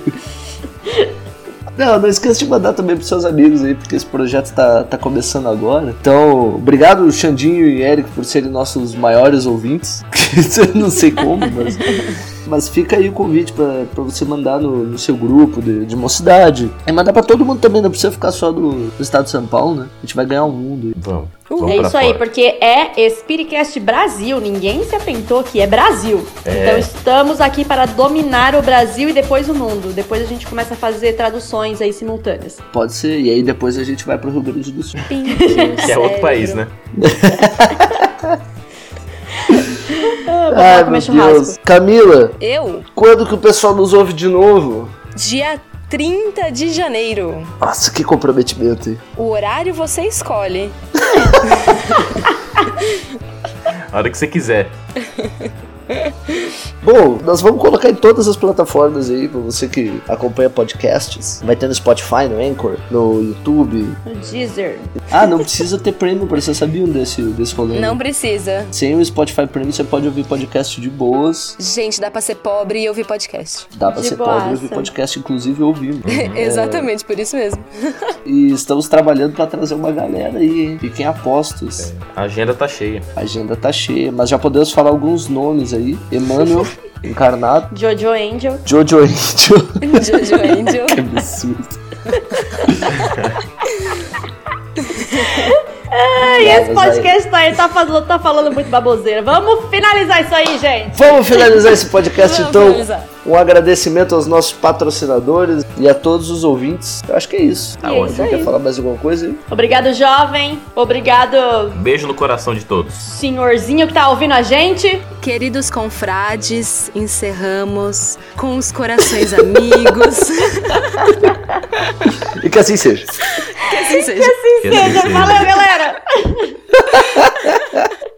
Não, não esqueça de mandar também pros seus amigos aí, porque esse projeto tá, tá começando agora. Então, obrigado, Xandinho e Eric, por serem nossos maiores ouvintes. Eu não sei como, mas. Mas fica aí o convite pra, pra você mandar no, no seu grupo de, de mocidade. E mandar pra todo mundo também, não precisa ficar só do, do estado de São Paulo, né? A gente vai ganhar o mundo. Vamos. Uhum. Vamos é isso aí, fora. porque é Spiritcast Brasil. Ninguém se atentou que é Brasil. Então estamos aqui para dominar o Brasil e depois o mundo. Depois a gente começa a fazer traduções aí simultâneas. Pode ser, e aí depois a gente vai pro Rio Grande do Sul. Que é outro país, né? Ah, Ai, meu churrasco. Deus. Camila, Eu, quando que o pessoal nos ouve de novo? dia 30 de janeiro. Nossa, que comprometimento, hein? O horário você escolhe. A hora que você quiser. Bom, nós vamos colocar em todas as plataformas aí, pra você que acompanha podcasts. Vai ter no Spotify, no Anchor, no YouTube. O Deezer. Ah, não precisa ter Premium, pra vocês sabiam desse, desse rolê. Não precisa. Sem o Spotify Premium, você pode ouvir podcast de boas. Gente, dá pra ser pobre e ouvir podcast. Dá pra De ser pobre e boaça. ouvir podcast, inclusive ouvir. Exatamente, por isso mesmo. E estamos trabalhando pra trazer uma galera aí, hein? Fiquem apostos. A agenda tá cheia. A agenda tá cheia, mas já podemos falar alguns nomes aí. Emmanuel, Encarnado, Jojo Angel. Jojo Angel. Jojo Angel. que absurdo. E esse mas aí- podcast aí, tá falando, tá falando muito baboseira. Vamos finalizar isso aí, gente. Vamos finalizar esse podcast Vamos então. finalizar. Um agradecimento aos nossos patrocinadores e a todos os ouvintes. Eu acho que é isso. Tá ótimo. Quer falar mais alguma coisa aí? Obrigado, jovem. Obrigado. Beijo no coração de todos. Senhorzinho que tá ouvindo a gente. Queridos confrades, encerramos com os corações amigos. e que assim seja. Que assim seja. Que assim Que assim seja. seja. Valeu, galera.